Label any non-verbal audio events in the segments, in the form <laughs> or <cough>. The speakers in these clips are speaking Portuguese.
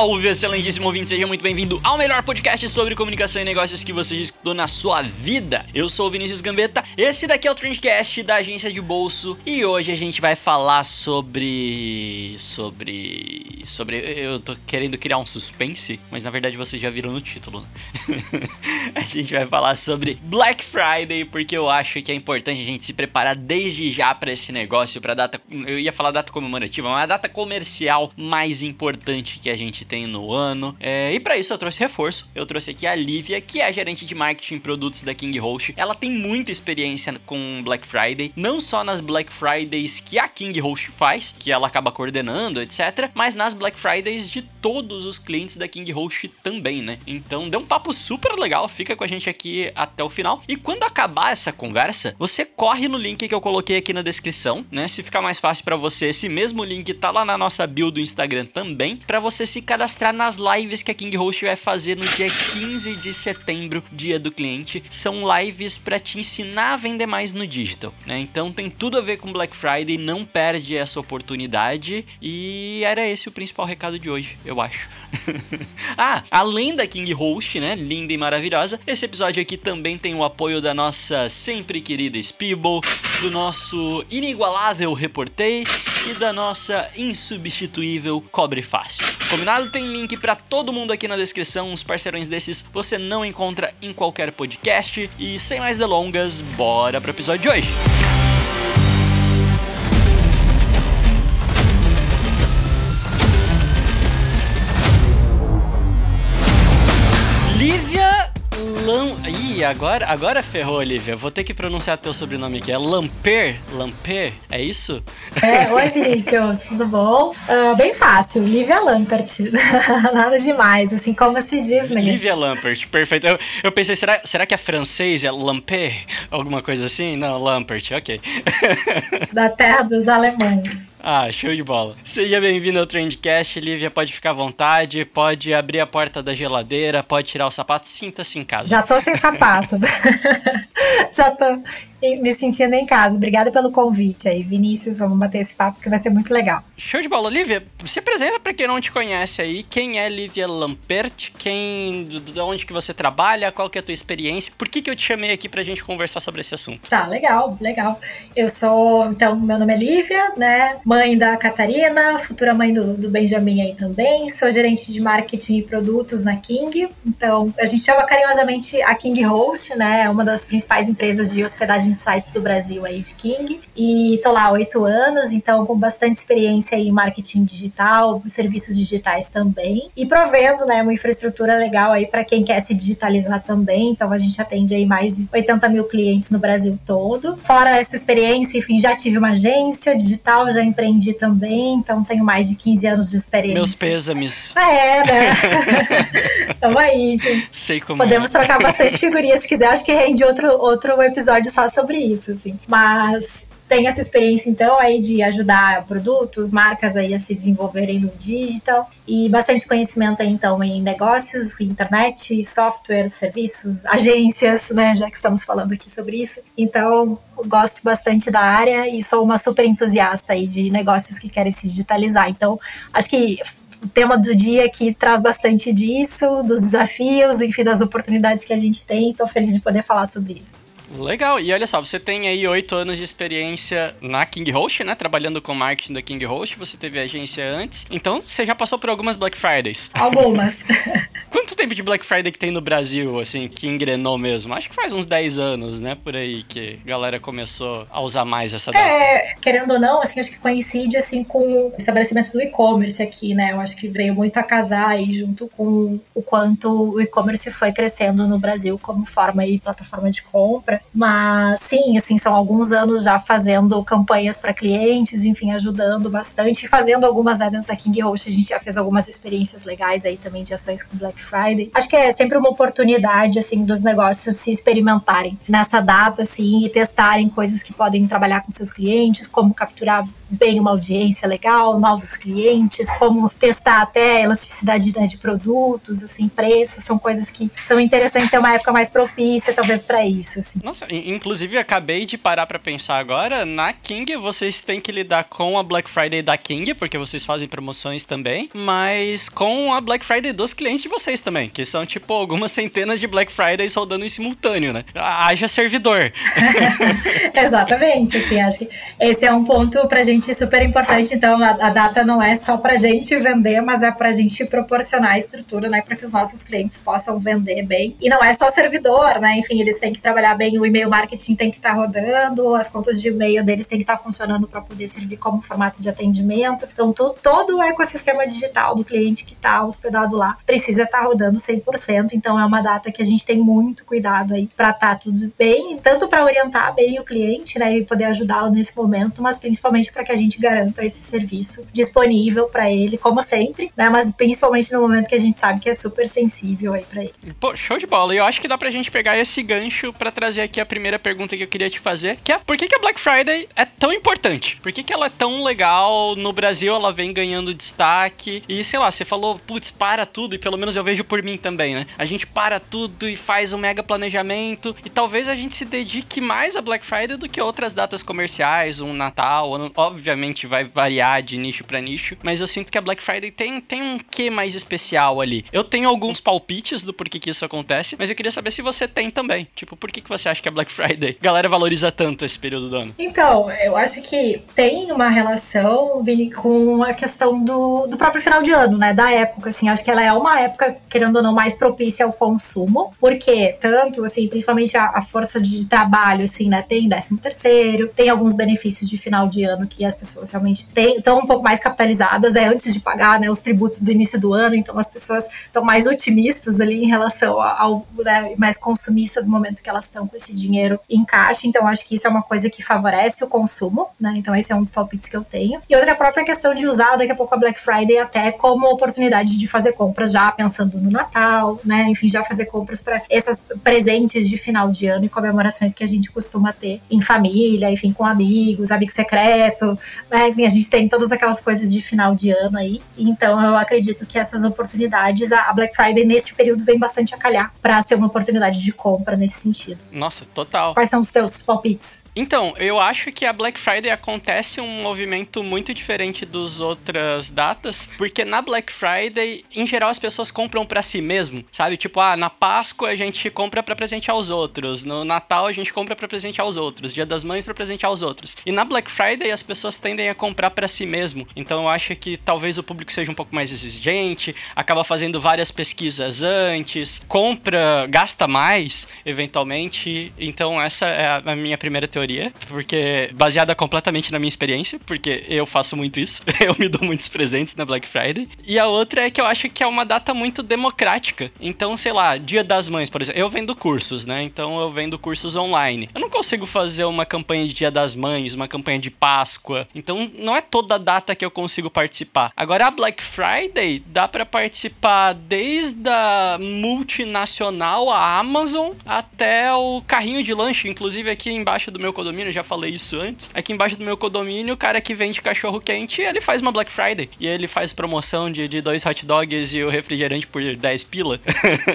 Salve, excelentíssimo ouvinte, seja muito bem-vindo ao melhor podcast sobre comunicação e negócios que você escutou na sua vida. Eu sou o Vinícius Gambetta, esse daqui é o Trendcast da agência de bolso e hoje a gente vai falar sobre. sobre. sobre. Eu tô querendo criar um suspense, mas na verdade vocês já viram no título. <laughs> a gente vai falar sobre Black Friday, porque eu acho que é importante a gente se preparar desde já para esse negócio, para data. Eu ia falar data comemorativa, mas a data comercial mais importante que a gente tem no ano. É, e para isso eu trouxe reforço. Eu trouxe aqui a Lívia, que é gerente de marketing e produtos da King Host. Ela tem muita experiência com Black Friday, não só nas Black Fridays que a King Host faz, que ela acaba coordenando, etc, mas nas Black Fridays de todos os clientes da King Host também, né? Então deu um papo super legal, fica com a gente aqui até o final. E quando acabar essa conversa, você corre no link que eu coloquei aqui na descrição, né? Se ficar mais fácil para você, esse mesmo link tá lá na nossa bio do Instagram também, para você se cadastrar nas lives que a King Host vai fazer no dia 15 de setembro, dia do cliente. São lives para te ensinar a vender mais no digital, né? Então tem tudo a ver com Black Friday, não perde essa oportunidade e era esse o principal recado de hoje, eu acho. <laughs> ah, além da King Host, né, linda e maravilhosa, esse episódio aqui também tem o apoio da nossa sempre querida Spibo, do nosso inigualável Reportei e da nossa insubstituível Cobre Fácil. Combinado? Tem link para todo mundo aqui na descrição. Uns parceirões desses você não encontra em qualquer podcast. E sem mais delongas, bora pro episódio de hoje. Agora, agora ferrou, Olivia. Vou ter que pronunciar teu sobrenome aqui. É Lamper? Lamper? É isso? É, oi Vinícius, tudo bom? Uh, bem fácil, Lívia Lampert. <laughs> Nada demais, assim como se diz mesmo. Lívia Lampert, perfeito. Eu, eu pensei, será, será que é francês? É Lamper? Alguma coisa assim? Não, Lampert, ok. Da terra dos alemães. Ah, show de bola. Seja bem-vindo ao Trendcast, Lívia. Pode ficar à vontade, pode abrir a porta da geladeira, pode tirar o sapato, sinta-se em casa. Já tô sem sapato. <laughs> Já tô me sentindo em casa. Obrigada pelo convite aí, Vinícius. Vamos bater esse papo que vai ser muito legal. Show de bola, Lívia. Se apresenta para quem não te conhece aí. Quem é Lívia Lampert? Quem, de onde que você trabalha? Qual que é a tua experiência? Por que que eu te chamei aqui pra gente conversar sobre esse assunto? Tá, legal, legal. Eu sou, então, meu nome é Lívia, né? Mãe da Catarina, futura mãe do, do Benjamin aí também. Sou gerente de marketing e produtos na King. Então, a gente chama carinhosamente a King Host, né? Uma das principais empresas de hospedagem sites do Brasil aí de King. E tô lá há oito anos, então com bastante experiência em marketing digital, serviços digitais também. E provendo, né, uma infraestrutura legal aí para quem quer se digitalizar também. Então a gente atende aí mais de 80 mil clientes no Brasil todo. Fora essa experiência, enfim, já tive uma agência digital, já empreendi também, então tenho mais de 15 anos de experiência. Meus pêsames. É, né? <laughs> Tamo aí, enfim. Sei como Podemos é. trocar bastante figurinhas se quiser. Acho que rende outro, outro episódio só sobre isso, assim. Mas tem essa experiência, então, aí de ajudar produtos, marcas aí a se desenvolverem no digital e bastante conhecimento aí, então, em negócios, internet, software, serviços, <laughs> agências, né, já que estamos falando aqui sobre isso. Então, gosto bastante da área e sou uma super entusiasta aí de negócios que querem se digitalizar. Então, acho que o tema do dia que traz bastante disso, dos desafios, enfim, das oportunidades que a gente tem. Estou feliz de poder falar sobre isso. Legal, e olha só, você tem aí oito anos de experiência na King Host, né? Trabalhando com marketing da King Host, você teve agência antes, então você já passou por algumas Black Fridays. Algumas. <laughs> Quanto tempo de Black Friday que tem no Brasil, assim, que engrenou mesmo? Acho que faz uns 10 anos, né? Por aí que a galera começou a usar mais essa data. É, querendo ou não, assim, acho que coincide assim com o estabelecimento do e-commerce aqui, né? Eu acho que veio muito a casar aí junto com o quanto o e-commerce foi crescendo no Brasil como forma e plataforma de compra. Mas sim, assim, são alguns anos já fazendo campanhas para clientes, enfim, ajudando bastante, fazendo algumas né, dentro da King Host, a gente já fez algumas experiências legais aí também de ações com Black Friday. Acho que é sempre uma oportunidade, assim, dos negócios se experimentarem nessa data, assim, e testarem coisas que podem trabalhar com seus clientes, como capturar bem uma audiência legal, novos clientes, como testar até elasticidade né, de produtos, assim, preços, são coisas que são interessantes, é uma época mais propícia, talvez, para isso. Assim. Nossa, inclusive acabei de parar para pensar agora, na King vocês têm que lidar com a Black Friday da King, porque vocês fazem promoções também, mas com a Black Friday dos clientes de vocês também, que são tipo algumas centenas de Black Fridays rodando em simultâneo, né? Haja servidor. <laughs> Exatamente, assim, acho que esse é um ponto pra gente super importante, então a, a data não é só pra gente vender, mas é pra gente proporcionar a estrutura, né, para que os nossos clientes possam vender bem. E não é só servidor, né? Enfim, eles têm que trabalhar bem, o e-mail marketing tem que estar tá rodando, as contas de e-mail deles têm que estar tá funcionando para poder servir como formato de atendimento. Então, to, todo o ecossistema digital do cliente que está hospedado lá precisa estar tá rodando 100%. Então, é uma data que a gente tem muito cuidado aí para estar tá tudo bem, tanto para orientar bem o cliente, né, e poder ajudá-lo nesse momento, mas principalmente para que a gente garanta esse serviço disponível para ele, como sempre, né, mas principalmente no momento que a gente sabe que é super sensível aí para ele. Pô, show de bola. E eu acho que dá pra gente pegar esse gancho para trazer aqui a primeira pergunta que eu queria te fazer, que é por que, que a Black Friday é tão importante? Por que, que ela é tão legal? No Brasil ela vem ganhando destaque. E sei lá, você falou, putz, para tudo, e pelo menos eu vejo por mim também, né? A gente para tudo e faz um mega planejamento. E talvez a gente se dedique mais a Black Friday do que outras datas comerciais, um Natal. Obviamente vai variar de nicho para nicho, mas eu sinto que a Black Friday tem, tem um quê mais especial ali. Eu tenho alguns palpites do porquê que isso acontece, mas eu queria saber se você tem também. Tipo, por que, que você acha que a Black Friday, a galera valoriza tanto esse período do ano? Então, eu acho que tem uma relação, Vini, com a questão do, do próprio final de ano, né? Da época, assim. Acho que ela é uma época, querendo ou não, mais propícia ao consumo, porque tanto, assim, principalmente a, a força de trabalho, assim, né? Tem 13 terceiro, tem alguns benefícios de final de ano que as pessoas realmente estão um pouco mais capitalizadas, né? Antes de pagar, né? Os tributos do início do ano, então as pessoas estão mais otimistas ali em relação ao, né, mais consumistas no momento que elas estão com esse dinheiro em caixa. Então, acho que isso é uma coisa que favorece o consumo, né? Então, esse é um dos palpites que eu tenho. E outra é a própria questão de usar daqui a pouco a Black Friday até como oportunidade de fazer compras já pensando no Natal, né? Enfim, já fazer compras para esses presentes de final de ano e comemorações que a gente costuma ter em família, enfim, com amigos, amigo secreto, né? A gente tem todas aquelas coisas de final de ano aí. Então, eu acredito que essas oportunidades, a Black Friday neste período vem bastante a calhar para ser uma oportunidade de compra nesse sentido. Nossa, total. Quais são os teus palpites? Então, eu acho que a Black Friday acontece um movimento muito diferente dos outras datas, porque na Black Friday, em geral, as pessoas compram para si mesmo, sabe? Tipo, ah, na Páscoa a gente compra para presentear os outros, no Natal a gente compra para presentear os outros, Dia das Mães para presentear os outros. E na Black Friday as pessoas tendem a comprar para si mesmo. Então, eu acho que talvez o público seja um pouco mais exigente, acaba fazendo várias pesquisas antes, compra, gasta mais, eventualmente. Então, essa é a minha primeira teoria, porque baseada completamente na minha experiência, porque eu faço muito isso, <laughs> eu me dou muitos presentes na Black Friday. E a outra é que eu acho que é uma data muito democrática. Então, sei lá, Dia das Mães, por exemplo, eu vendo cursos, né? Então eu vendo cursos online. Eu não consigo fazer uma campanha de Dia das Mães, uma campanha de Páscoa. Então, não é toda data que eu consigo participar. Agora a Black Friday dá para participar desde a multinacional, a Amazon, até o carrinho de lanche, inclusive aqui embaixo do meu meu condomínio, já falei isso antes. Aqui embaixo do meu condomínio, o cara que vende cachorro quente, ele faz uma Black Friday. E ele faz promoção de, de dois hot dogs e o refrigerante por 10 pila.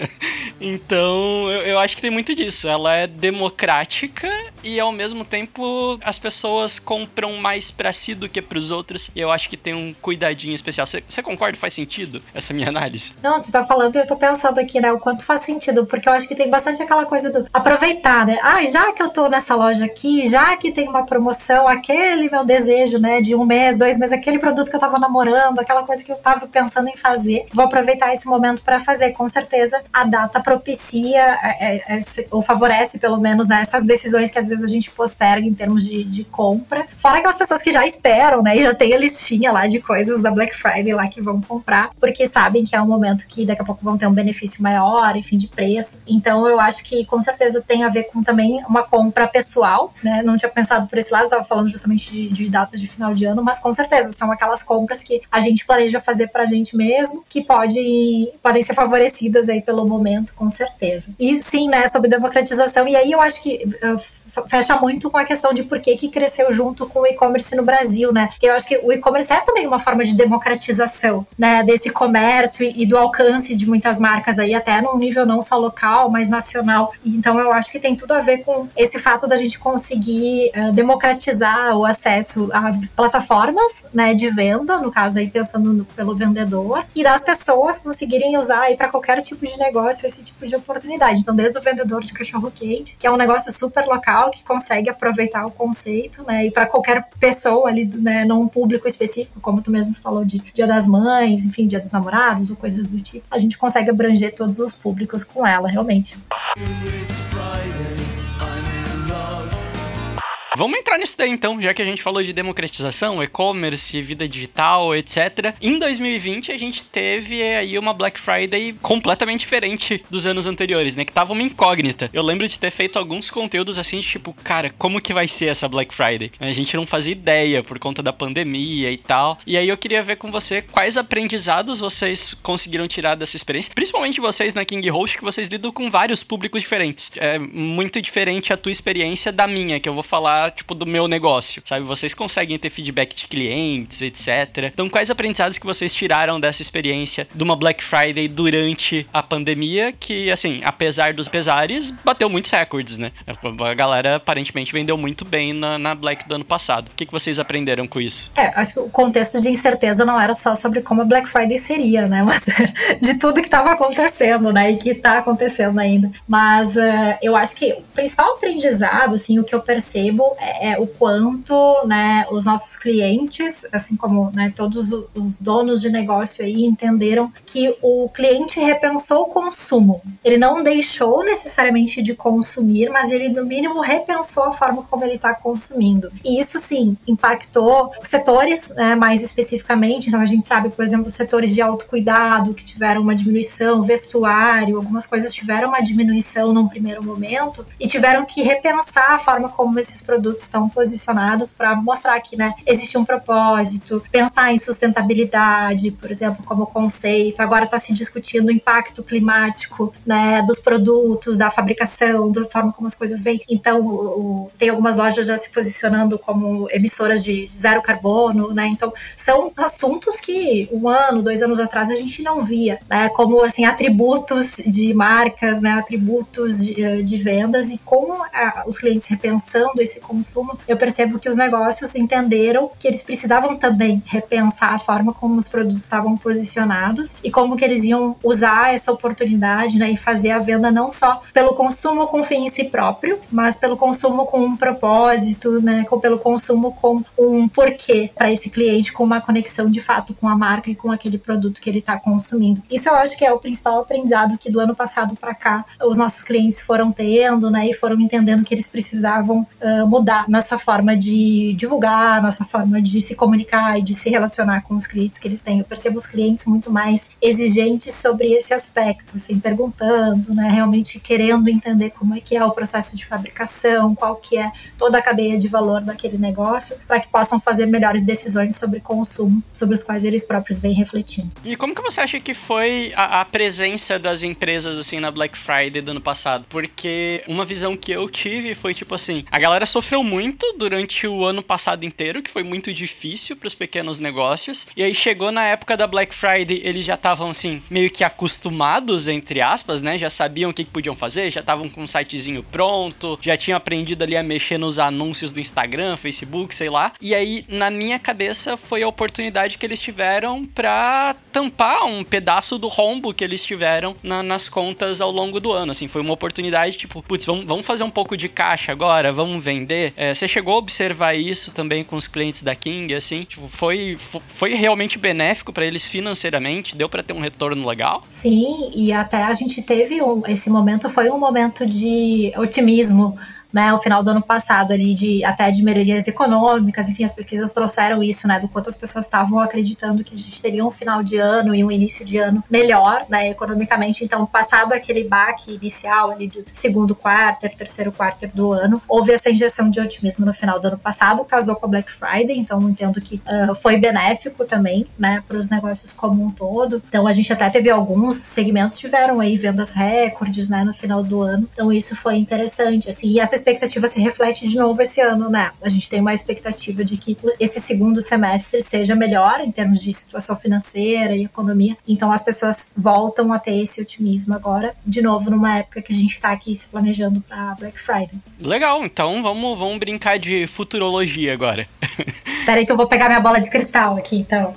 <laughs> então, eu, eu acho que tem muito disso. Ela é democrática e ao mesmo tempo as pessoas compram mais pra si do que pros outros. E eu acho que tem um cuidadinho especial. Você concorda? Faz sentido essa minha análise? Não, tu tá falando e eu tô pensando aqui, né, o quanto faz sentido, porque eu acho que tem bastante aquela coisa do aproveitar, né? Ah, já que eu tô nessa loja aqui, já que tem uma promoção, aquele meu desejo, né, de um mês, dois meses, aquele produto que eu tava namorando, aquela coisa que eu tava pensando em fazer, vou aproveitar esse momento para fazer. Com certeza, a data propicia é, é, é ou favorece, pelo menos, né, essas decisões que às vezes a gente posterga em termos de, de compra. Fora aquelas pessoas que já esperam, né? E já tem a listinha lá de coisas da Black Friday lá que vão comprar, porque sabem que é um momento que daqui a pouco vão ter um benefício maior, enfim, de preço. Então eu acho que com certeza tem a ver com também uma compra pessoal, né? Não tinha pensado por esse lado, estava falando justamente de, de datas de final de ano, mas com certeza são aquelas compras que a gente planeja fazer pra gente mesmo, que pode, podem ser favorecidas aí pelo momento, com certeza. E sim, né, sobre democratização, e aí eu acho que fecha muito com a questão de por que, que cresceu junto com o e-commerce no Brasil, né? Porque eu acho que o e-commerce é também uma forma de democratização, né, desse comércio e, e do alcance de muitas marcas aí, até num nível não só local, mas nacional. Então eu acho que tem tudo a ver com esse fato da gente conseguir uh, democratizar o acesso a plataformas, né, de venda, no caso aí pensando no, pelo vendedor, e das pessoas conseguirem usar aí para qualquer tipo de negócio esse tipo de oportunidade. Então, desde o vendedor de cachorro quente, que é um negócio super local que consegue aproveitar o conceito, né, e para qualquer pessoa ali, né, não um público específico, como tu mesmo falou de Dia das Mães, enfim, Dia dos Namorados ou coisas do tipo, a gente consegue abranger todos os públicos com ela, realmente. Vamos entrar nisso daí então, já que a gente falou de democratização, e-commerce, vida digital, etc. Em 2020 a gente teve aí uma Black Friday completamente diferente dos anos anteriores, né? Que tava uma incógnita. Eu lembro de ter feito alguns conteúdos assim, tipo, cara, como que vai ser essa Black Friday? A gente não fazia ideia por conta da pandemia e tal. E aí eu queria ver com você quais aprendizados vocês conseguiram tirar dessa experiência, principalmente vocês na King Host, que vocês lidam com vários públicos diferentes. É muito diferente a tua experiência da minha, que eu vou falar tipo, do meu negócio, sabe? Vocês conseguem ter feedback de clientes, etc. Então, quais aprendizados que vocês tiraram dessa experiência de uma Black Friday durante a pandemia, que, assim, apesar dos pesares, bateu muitos recordes, né? A galera aparentemente vendeu muito bem na, na Black do ano passado. O que, que vocês aprenderam com isso? É, acho que o contexto de incerteza não era só sobre como a Black Friday seria, né? <laughs> Mas de tudo que estava acontecendo, né? E que está acontecendo ainda. Mas uh, eu acho que o principal aprendizado, assim, o que eu percebo é, é, o quanto né, os nossos clientes, assim como né, todos os donos de negócio aí, entenderam que o cliente repensou o consumo. Ele não deixou necessariamente de consumir, mas ele, no mínimo, repensou a forma como ele está consumindo. E isso, sim, impactou setores, né, mais especificamente. Então, a gente sabe, por exemplo, setores de autocuidado que tiveram uma diminuição, vestuário, algumas coisas tiveram uma diminuição num primeiro momento e tiveram que repensar a forma como esses produtos produtos estão posicionados para mostrar que né, existe um propósito, pensar em sustentabilidade, por exemplo, como conceito. Agora está se discutindo o impacto climático né, dos produtos, da fabricação, da forma como as coisas vêm. Então, o, tem algumas lojas já se posicionando como emissoras de zero carbono, né? Então, são assuntos que um ano, dois anos atrás a gente não via, né? Como assim atributos de marcas, né? Atributos de, de vendas e como a, os clientes repensando esse consumo, eu percebo que os negócios entenderam que eles precisavam também repensar a forma como os produtos estavam posicionados e como que eles iam usar essa oportunidade né, e fazer a venda não só pelo consumo com fim em si próprio, mas pelo consumo com um propósito, né, com, pelo consumo com um porquê para esse cliente, com uma conexão de fato com a marca e com aquele produto que ele está consumindo. Isso eu acho que é o principal aprendizado que do ano passado para cá os nossos clientes foram tendo, né, e foram entendendo que eles precisavam uh, mudar nossa forma de divulgar, nossa forma de se comunicar e de se relacionar com os clientes que eles têm. Eu percebo os clientes muito mais exigentes sobre esse aspecto, assim, perguntando, né, realmente querendo entender como é que é o processo de fabricação, qual que é toda a cadeia de valor daquele negócio, para que possam fazer melhores decisões sobre consumo, sobre os quais eles próprios vêm refletindo. E como que você acha que foi a, a presença das empresas assim na Black Friday do ano passado? Porque uma visão que eu tive foi tipo assim, a galera sofreu sofreu muito durante o ano passado inteiro, que foi muito difícil para os pequenos negócios. E aí chegou na época da Black Friday, eles já estavam assim, meio que acostumados, entre aspas, né? Já sabiam o que, que podiam fazer, já estavam com um sitezinho pronto, já tinham aprendido ali a mexer nos anúncios do Instagram, Facebook, sei lá. E aí, na minha cabeça, foi a oportunidade que eles tiveram para tampar um pedaço do rombo que eles tiveram na, nas contas ao longo do ano. Assim, foi uma oportunidade, tipo, putz, vamos, vamos fazer um pouco de caixa agora, vamos vender entender. É, você chegou a observar isso também com os clientes da King, assim? Tipo, foi, foi realmente benéfico para eles financeiramente? Deu para ter um retorno legal? Sim, e até a gente teve um, esse momento, foi um momento de otimismo né, o final do ano passado ali de até de melhorias econômicas, enfim, as pesquisas trouxeram isso, né, do quanto as pessoas estavam acreditando que a gente teria um final de ano e um início de ano melhor, né, economicamente. Então, passado aquele baque inicial ali do segundo quarto, terceiro quarto do ano, houve essa injeção de otimismo no final do ano passado, casou com a Black Friday, então entendo que uh, foi benéfico também, né, para os negócios como um todo. Então, a gente até teve alguns segmentos tiveram aí vendas recordes, né, no final do ano. Então, isso foi interessante, assim, e essa expectativa se reflete de novo esse ano, né? A gente tem uma expectativa de que esse segundo semestre seja melhor em termos de situação financeira e economia. Então as pessoas voltam a ter esse otimismo agora, de novo numa época que a gente está aqui se planejando para Black Friday. Legal, então vamos, vamos brincar de futurologia agora. <laughs> Peraí que eu vou pegar minha bola de cristal aqui, então.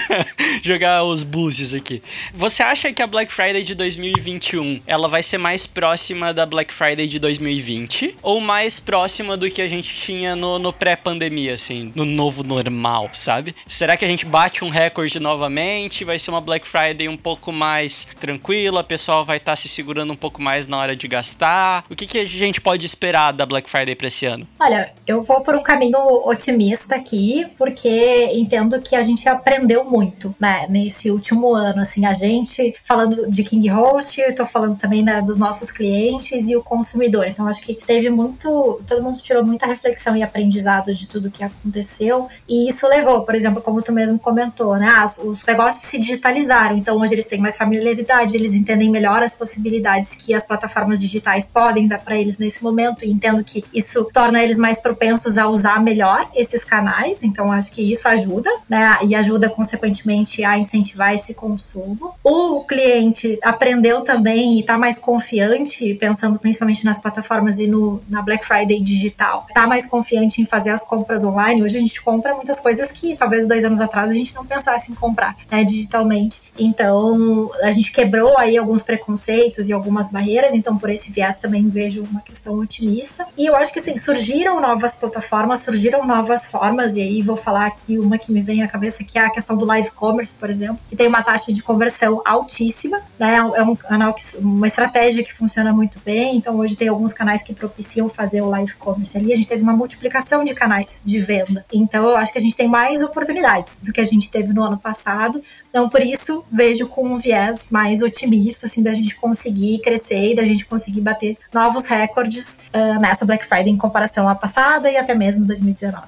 <laughs> Jogar os búzios aqui. Você acha que a Black Friday de 2021, ela vai ser mais próxima da Black Friday de 2020? Ou mais próxima do que a gente tinha no, no pré-pandemia, assim, no novo normal, sabe? Será que a gente bate um recorde novamente? Vai ser uma Black Friday um pouco mais tranquila? O pessoal vai estar tá se segurando um pouco mais na hora de gastar? O que, que a gente pode esperar da Black Friday para esse ano? Olha, eu vou por um caminho otimista aqui porque entendo que a gente aprendeu muito, né, nesse último ano, assim, a gente falando de King Host, eu tô falando também né, dos nossos clientes e o consumidor. Então acho que teve muito, todo mundo tirou muita reflexão e aprendizado de tudo que aconteceu e isso levou, por exemplo, como tu mesmo comentou, né, os negócios se digitalizaram, então hoje eles têm mais familiaridade, eles entendem melhor as possibilidades que as plataformas digitais podem dar para eles nesse momento e entendo que isso torna eles mais propensos a usar melhor esses canais então acho que isso ajuda, né? E ajuda consequentemente a incentivar esse consumo. O cliente aprendeu também e está mais confiante, pensando principalmente nas plataformas e no, na Black Friday digital, está mais confiante em fazer as compras online. Hoje a gente compra muitas coisas que talvez dois anos atrás a gente não pensasse em comprar, né, digitalmente. Então a gente quebrou aí alguns preconceitos e algumas barreiras, então por esse viés também vejo uma questão otimista. E eu acho que assim, surgiram novas plataformas, surgiram novas formas e aí vou falar aqui uma que me vem à cabeça, que é a questão do live commerce, por exemplo, que tem uma taxa de conversão altíssima, né? É um canal que uma estratégia que funciona muito bem. Então hoje tem alguns canais que propiciam fazer o live commerce ali. A gente teve uma multiplicação de canais de venda. Então eu acho que a gente tem mais oportunidades do que a gente teve no ano passado. Então por isso vejo com um viés mais otimista assim da gente conseguir crescer e da gente conseguir bater novos recordes uh, nessa Black Friday em comparação à passada e até mesmo 2019.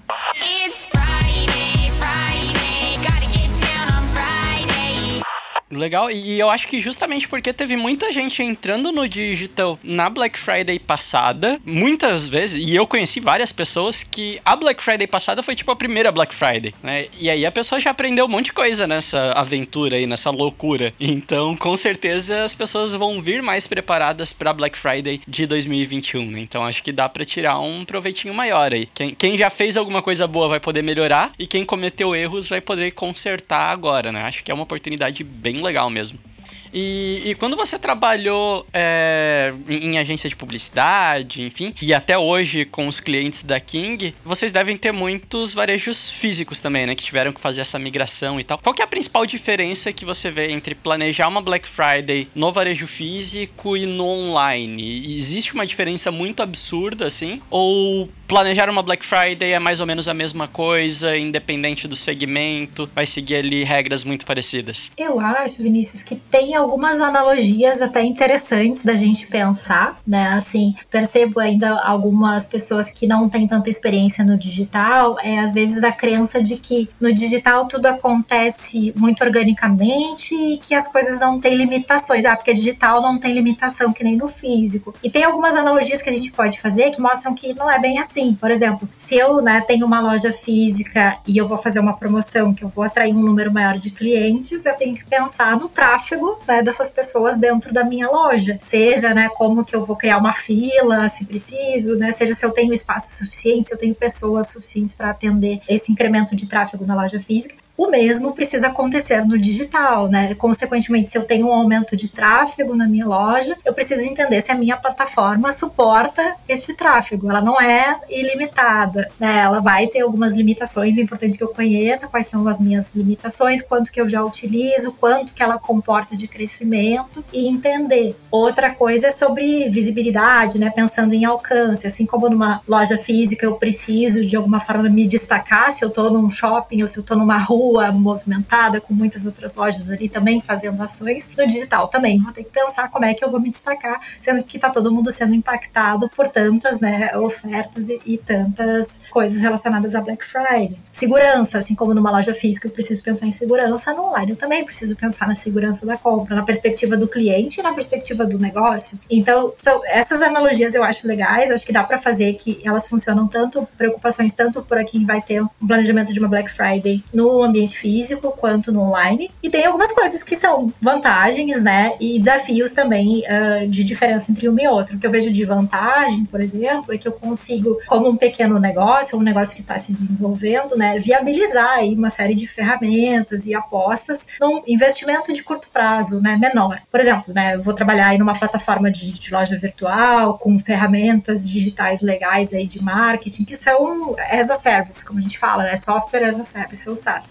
Legal, e eu acho que justamente porque teve muita gente entrando no digital na Black Friday passada, muitas vezes, e eu conheci várias pessoas que a Black Friday passada foi tipo a primeira Black Friday, né? E aí a pessoa já aprendeu um monte de coisa nessa aventura aí, nessa loucura. Então, com certeza as pessoas vão vir mais preparadas para Black Friday de 2021, né? Então, acho que dá para tirar um proveitinho maior aí. Quem, quem já fez alguma coisa boa vai poder melhorar e quem cometeu erros vai poder consertar agora, né? Acho que é uma oportunidade bem bem legal mesmo. E, e quando você trabalhou é, em, em, agência de publicidade, enfim, e até hoje com os clientes da King, vocês devem ter muitos varejos físicos também, né? Que tiveram que fazer essa migração e tal. Qual que é a principal diferença que você vê entre planejar uma Black Friday no varejo físico e no online? Existe uma diferença muito absurda, assim? Ou planejar uma Black Friday é mais ou menos a mesma coisa, independente do segmento, vai seguir ali regras muito parecidas? Eu acho, Vinícius, que tem algumas analogias até interessantes da gente pensar, né? Assim, percebo ainda algumas pessoas que não têm tanta experiência no digital, é às vezes a crença de que no digital tudo acontece muito organicamente e que as coisas não têm limitações. Ah, porque digital não tem limitação que nem no físico. E tem algumas analogias que a gente pode fazer que mostram que não é bem assim. Por exemplo, se eu, né, tenho uma loja física e eu vou fazer uma promoção que eu vou atrair um número maior de clientes, eu tenho que pensar no tráfego né, dessas pessoas dentro da minha loja. Seja, né, como que eu vou criar uma fila, se preciso, né, seja se eu tenho espaço suficiente, se eu tenho pessoas suficientes para atender esse incremento de tráfego na loja física. O mesmo precisa acontecer no digital, né? Consequentemente, se eu tenho um aumento de tráfego na minha loja, eu preciso entender se a minha plataforma suporta esse tráfego. Ela não é ilimitada, né? Ela vai ter algumas limitações, é importante que eu conheça quais são as minhas limitações, quanto que eu já utilizo, quanto que ela comporta de crescimento e entender. Outra coisa é sobre visibilidade, né? Pensando em alcance, assim como numa loja física eu preciso de alguma forma me destacar se eu estou num shopping ou se eu estou numa rua movimentada com muitas outras lojas ali também fazendo ações, no digital também vou ter que pensar como é que eu vou me destacar, sendo que está todo mundo sendo impactado por tantas, né, ofertas e, e tantas coisas relacionadas a Black Friday. Segurança, assim como numa loja física eu preciso pensar em segurança, no online eu também preciso pensar na segurança da compra, na perspectiva do cliente e na perspectiva do negócio. Então, são essas analogias eu acho legais, acho que dá para fazer que elas funcionam tanto preocupações tanto por quem vai ter um planejamento de uma Black Friday no ambiente físico quanto no online. E tem algumas coisas que são vantagens, né, e desafios também uh, de diferença entre um e outro. O que eu vejo de vantagem, por exemplo, é que eu consigo, como um pequeno negócio, um negócio que está se desenvolvendo, né, viabilizar aí uma série de ferramentas e apostas num investimento de curto prazo, né, menor. Por exemplo, né, eu vou trabalhar aí numa plataforma de, de loja virtual com ferramentas digitais legais aí de marketing que são as a service, como a gente fala, né, software as a service ou SaaS.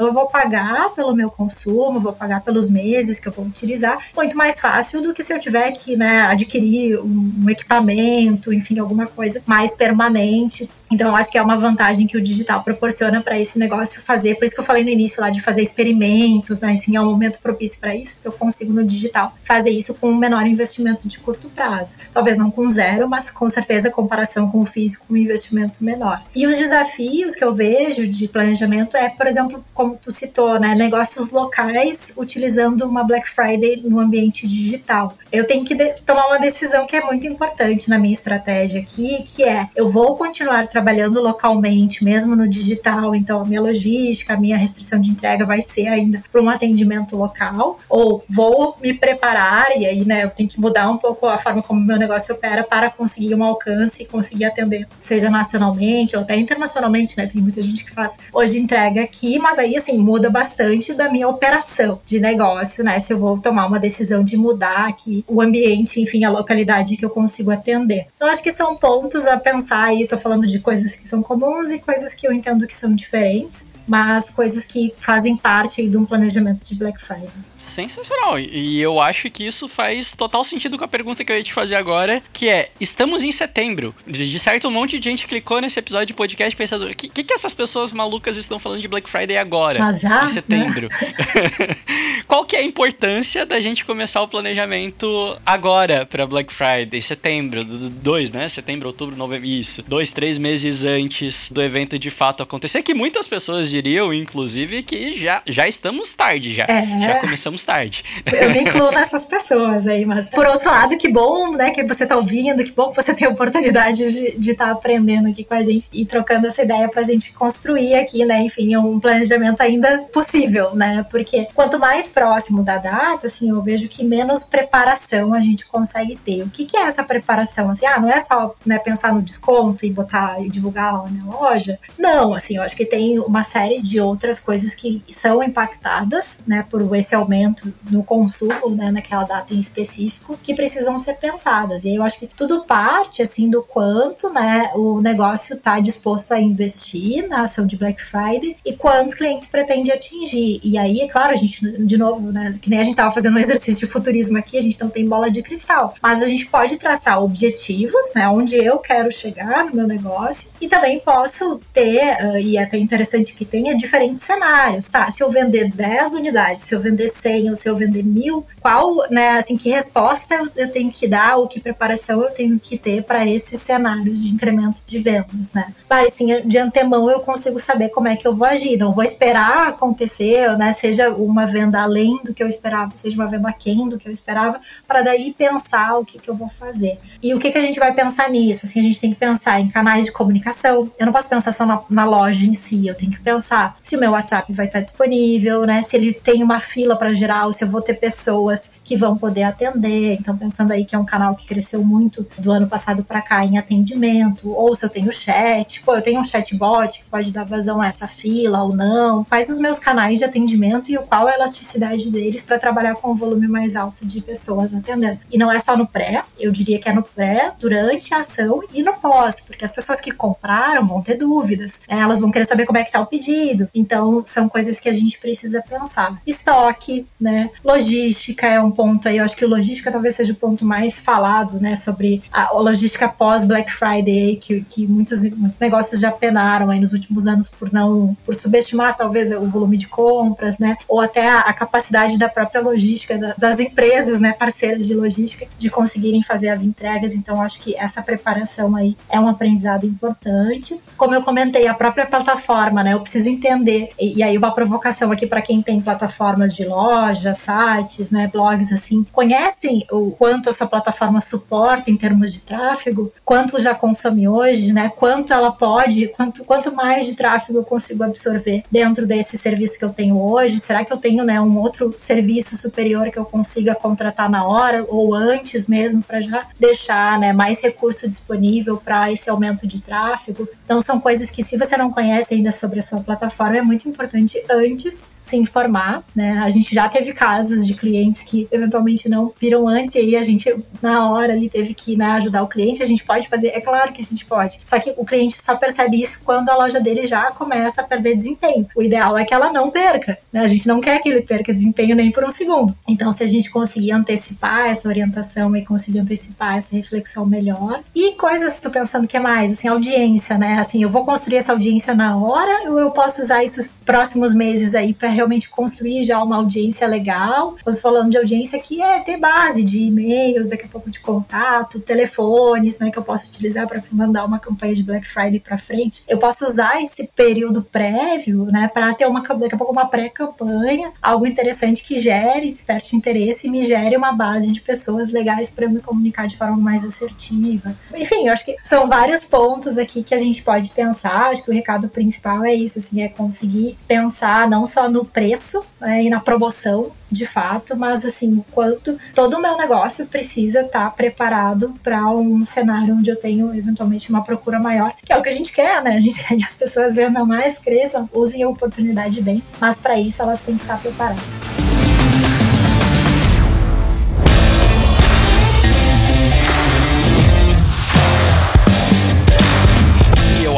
Eu vou pagar pelo meu consumo, vou pagar pelos meses que eu vou utilizar, muito mais fácil do que se eu tiver que, né, adquirir um, um equipamento, enfim, alguma coisa mais permanente então, eu acho que é uma vantagem que o digital proporciona para esse negócio fazer. Por isso que eu falei no início lá de fazer experimentos, né? Enfim, é um momento propício para isso, porque eu consigo no digital fazer isso com um menor investimento de curto prazo. Talvez não com zero, mas com certeza comparação com o físico, um investimento menor. E os desafios que eu vejo de planejamento é, por exemplo, como tu citou, né? Negócios locais utilizando uma Black Friday no ambiente digital. Eu tenho que tomar uma decisão que é muito importante na minha estratégia aqui, que é eu vou continuar trabalhando localmente, mesmo no digital, então a minha logística, a minha restrição de entrega vai ser ainda para um atendimento local, ou vou me preparar e aí, né, eu tenho que mudar um pouco a forma como meu negócio opera para conseguir um alcance e conseguir atender, seja nacionalmente ou até internacionalmente, né, tem muita gente que faz hoje entrega aqui, mas aí, assim, muda bastante da minha operação de negócio, né, se eu vou tomar uma decisão de mudar aqui o ambiente, enfim, a localidade que eu consigo atender. Então, acho que são pontos a pensar aí, tô falando de coisas que são comuns e coisas que eu entendo que são diferentes, mas coisas que fazem parte aí de um planejamento de Black Friday sensacional. E eu acho que isso faz total sentido com a pergunta que eu ia te fazer agora, que é: estamos em setembro. De certo, um monte de gente clicou nesse episódio de podcast pensando: o que, que, que essas pessoas malucas estão falando de Black Friday agora? Mas já? Em setembro. <laughs> Qual que é a importância da gente começar o planejamento agora para Black Friday? Setembro, dois, né? Setembro, outubro, novembro. Isso. Dois, três meses antes do evento de fato acontecer. Que muitas pessoas diriam, inclusive, que já, já estamos tarde já. É. Já começamos tarde. Eu me incluo nessas pessoas aí, mas por outro lado, que bom, né, que você tá ouvindo, que bom que você tem a oportunidade de estar tá aprendendo aqui com a gente e trocando essa ideia pra gente construir aqui, né, enfim, um planejamento ainda possível, né, porque quanto mais próximo da data, assim, eu vejo que menos preparação a gente consegue ter. O que, que é essa preparação? Assim, ah, não é só, né, pensar no desconto e botar e divulgar lá na loja? Não, assim, eu acho que tem uma série de outras coisas que são impactadas, né, por esse aumento aumento no consumo, né, naquela data em específico, que precisam ser pensadas. E eu acho que tudo parte, assim, do quanto, né, o negócio está disposto a investir na ação de Black Friday e quantos clientes pretende atingir. E aí, é claro, a gente, de novo, né, que nem a gente estava fazendo um <laughs> exercício de futurismo aqui, a gente não tem bola de cristal, mas a gente pode traçar objetivos, né, onde eu quero chegar no meu negócio e também posso ter, uh, e é até interessante que tenha, diferentes cenários, tá? Se eu vender 10 unidades, se eu vender 100, 100 ou se eu vender mil, qual, né, assim, que resposta eu tenho que dar ou que preparação eu tenho que ter para esses cenários de incremento de vendas, né? Mas, assim, de antemão eu consigo saber como é que eu vou agir, não vou esperar acontecer, né, seja uma venda além do que eu esperava, seja uma venda aquém do que eu esperava, para daí pensar o que, que eu vou fazer. E o que, que a gente vai pensar nisso? Assim, a gente tem que pensar em canais de comunicação. Eu não posso pensar só na, na loja em si, eu tenho que pensar se o meu WhatsApp vai estar disponível, né, se ele tem uma fila para geral, se eu vou ter pessoas que vão poder atender. Então, pensando aí que é um canal que cresceu muito do ano passado para cá em atendimento, ou se eu tenho chat, pô, eu tenho um chatbot que pode dar vazão a essa fila ou não. Quais os meus canais de atendimento e qual a elasticidade deles para trabalhar com um volume mais alto de pessoas atendendo. E não é só no pré, eu diria que é no pré, durante a ação e no pós, porque as pessoas que compraram vão ter dúvidas, né? elas vão querer saber como é que tá o pedido. Então, são coisas que a gente precisa pensar. Estoque, né? Logística é um ponto aí, eu acho que logística talvez seja o ponto mais falado, né, sobre a, logística pós Black Friday, que, que muitos, muitos negócios já penaram aí nos últimos anos por não, por subestimar talvez o volume de compras, né, ou até a, a capacidade da própria logística, da, das empresas, né, parceiras de logística, de conseguirem fazer as entregas, então acho que essa preparação aí é um aprendizado importante. Como eu comentei, a própria plataforma, né, eu preciso entender, e, e aí uma provocação aqui para quem tem plataformas de loja, sites, né, blogs assim, conhecem o quanto essa plataforma suporta em termos de tráfego, quanto já consome hoje, né? Quanto ela pode, quanto, quanto mais de tráfego eu consigo absorver dentro desse serviço que eu tenho hoje? Será que eu tenho, né, um outro serviço superior que eu consiga contratar na hora ou antes mesmo para já deixar, né, mais recurso disponível para esse aumento de tráfego? Então são coisas que se você não conhece ainda sobre a sua plataforma é muito importante antes se informar, né? A gente já teve casos de clientes que eventualmente não viram antes e aí a gente na hora ali teve que né, ajudar o cliente. A gente pode fazer, é claro que a gente pode. Só que o cliente só percebe isso quando a loja dele já começa a perder desempenho. O ideal é que ela não perca, né? A gente não quer que ele perca desempenho nem por um segundo. Então, se a gente conseguir antecipar essa orientação e conseguir antecipar essa reflexão melhor. E coisas, estou pensando que é mais, assim, audiência, né? Assim, eu vou construir essa audiência na hora ou eu posso usar esses próximos meses aí para realmente construir já uma audiência legal. Quando falando de audiência aqui é ter base de e-mails, daqui a pouco de contato, telefones, né, que eu posso utilizar para mandar uma campanha de Black Friday para frente. Eu posso usar esse período prévio, né, para ter uma daqui a pouco uma pré-campanha, algo interessante que gere, desperte interesse e me gere uma base de pessoas legais para me comunicar de forma mais assertiva. Enfim, eu acho que são vários pontos aqui que a gente pode pensar. Acho que o recado principal é isso, assim, é conseguir pensar não só no preço né, e na promoção, de fato, mas assim, o quanto todo o meu negócio precisa estar tá preparado para um cenário onde eu tenho eventualmente uma procura maior, que é o que a gente quer, né? A gente quer que as pessoas vendam mais, cresçam, usem a oportunidade bem, mas para isso elas têm que estar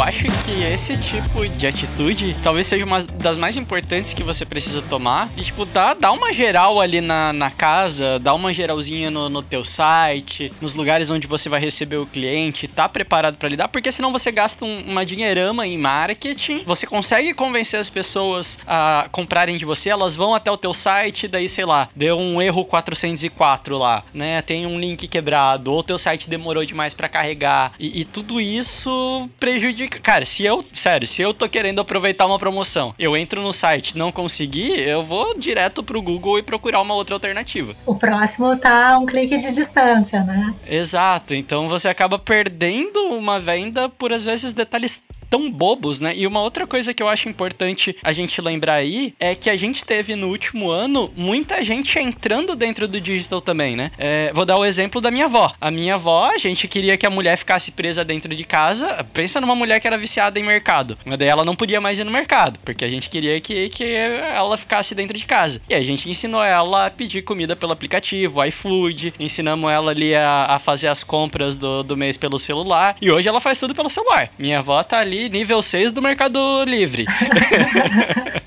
tá preparadas. esse tipo de atitude talvez seja uma das mais importantes que você precisa tomar. E, tipo, dá, dá uma geral ali na, na casa, dá uma geralzinha no, no teu site, nos lugares onde você vai receber o cliente, tá preparado para lidar, porque senão você gasta um, uma dinheirama em marketing, você consegue convencer as pessoas a comprarem de você, elas vão até o teu site, daí, sei lá, deu um erro 404 lá, né? Tem um link quebrado, ou teu site demorou demais para carregar, e, e tudo isso prejudica. Cara, se eu sério, se eu tô querendo aproveitar uma promoção, eu entro no site, não consegui, eu vou direto pro Google e procurar uma outra alternativa. O próximo tá um clique de distância, né? Exato. Então você acaba perdendo uma venda por às vezes detalhes tão bobos, né? E uma outra coisa que eu acho importante a gente lembrar aí é que a gente teve no último ano muita gente entrando dentro do digital também, né? É, vou dar o exemplo da minha avó. A minha avó, a gente queria que a mulher ficasse presa dentro de casa. Pensa numa mulher que era viciada em mercado. Mas daí ela não podia mais ir no mercado, porque a gente queria que, que ela ficasse dentro de casa. E a gente ensinou ela a pedir comida pelo aplicativo, iFood, ensinamos ela ali a, a fazer as compras do, do mês pelo celular. E hoje ela faz tudo pelo celular. Minha avó tá ali nível 6 do Mercado Livre. <laughs>